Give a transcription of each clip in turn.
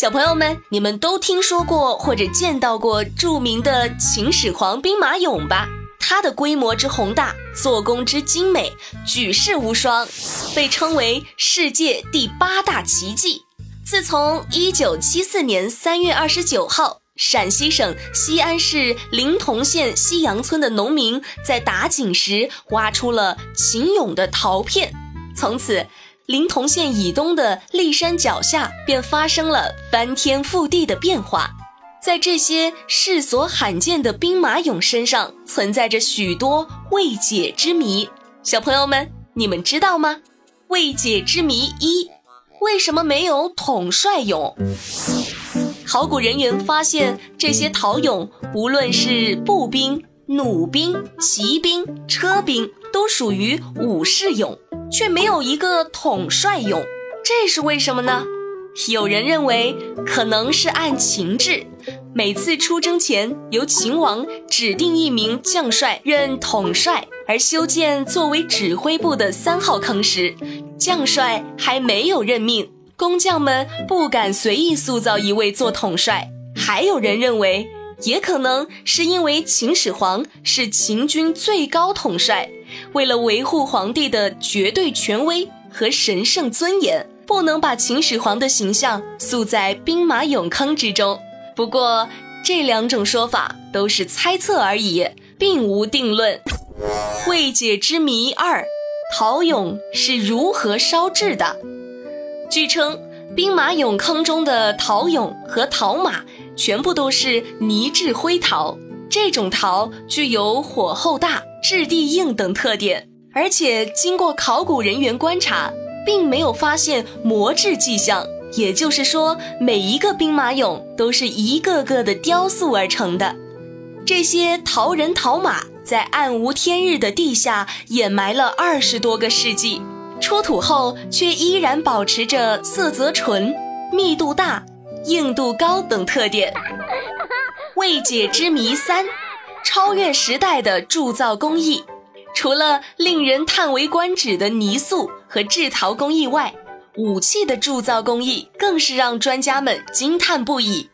小朋友们，你们都听说过或者见到过著名的秦始皇兵马俑吧？它的规模之宏大，做工之精美，举世无双，被称为世界第八大奇迹。自从一九七四年三月二十九号，陕西省西安市临潼县西杨村的农民在打井时挖出了秦俑的陶片，从此。临潼县以东的骊山脚下便发生了翻天覆地的变化，在这些世所罕见的兵马俑身上存在着许多未解之谜。小朋友们，你们知道吗？未解之谜一：为什么没有统帅俑？考古人员发现，这些陶俑无论是步兵、弩兵、骑兵、车兵，都属于武士俑。却没有一个统帅俑，这是为什么呢？有人认为可能是按秦制，每次出征前由秦王指定一名将帅任统帅，而修建作为指挥部的三号坑时，将帅还没有任命，工匠们不敢随意塑造一位做统帅。还有人认为，也可能是因为秦始皇是秦军最高统帅。为了维护皇帝的绝对权威和神圣尊严，不能把秦始皇的形象塑在兵马俑坑之中。不过，这两种说法都是猜测而已，并无定论。未解之谜二：陶俑是如何烧制的？据称，兵马俑坑中的陶俑和陶马全部都是泥质灰陶，这种陶具有火候大。质地硬等特点，而且经过考古人员观察，并没有发现磨制迹象。也就是说，每一个兵马俑都是一个个的雕塑而成的。这些陶人陶马在暗无天日的地下掩埋了二十多个世纪，出土后却依然保持着色泽纯、密度大、硬度高等特点。未解之谜三。超越时代的铸造工艺，除了令人叹为观止的泥塑和制陶工艺外，武器的铸造工艺更是让专家们惊叹不已。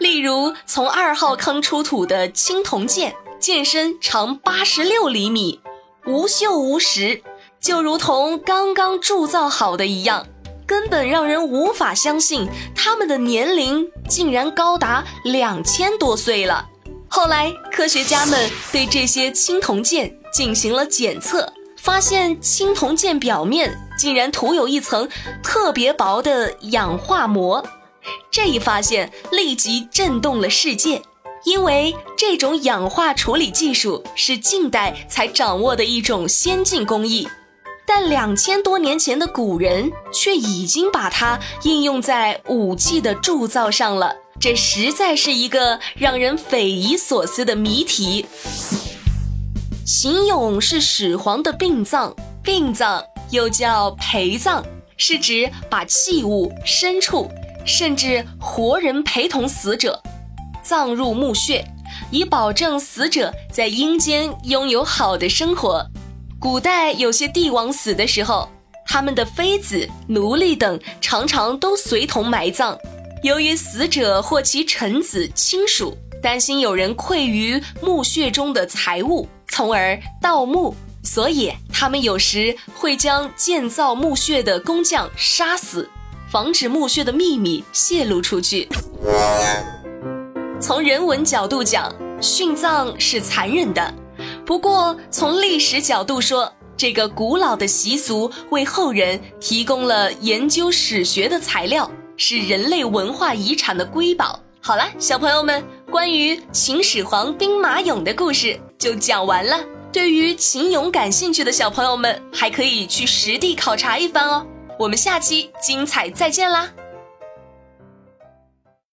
例如，从二号坑出土的青铜剑，剑身长八十六厘米，无锈无蚀，就如同刚刚铸造好的一样，根本让人无法相信它们的年龄竟然高达两千多岁了。后来，科学家们对这些青铜剑进行了检测，发现青铜剑表面竟然涂有一层特别薄的氧化膜。这一发现立即震动了世界，因为这种氧化处理技术是近代才掌握的一种先进工艺，但两千多年前的古人却已经把它应用在武器的铸造上了。这实在是一个让人匪夷所思的谜题。秦俑是始皇的殡葬，殡葬又叫陪葬，是指把器物、牲畜，甚至活人陪同死者，葬入墓穴，以保证死者在阴间拥有好的生活。古代有些帝王死的时候，他们的妃子、奴隶等常常都随同埋葬。由于死者或其臣子、亲属担心有人窥于墓穴中的财物，从而盗墓，所以他们有时会将建造墓穴的工匠杀死，防止墓穴的秘密泄露出去。从人文角度讲，殉葬是残忍的；不过从历史角度说，这个古老的习俗为后人提供了研究史学的材料。是人类文化遗产的瑰宝。好了，小朋友们，关于秦始皇兵马俑的故事就讲完了。对于秦俑感兴趣的小朋友们，还可以去实地考察一番哦。我们下期精彩再见啦！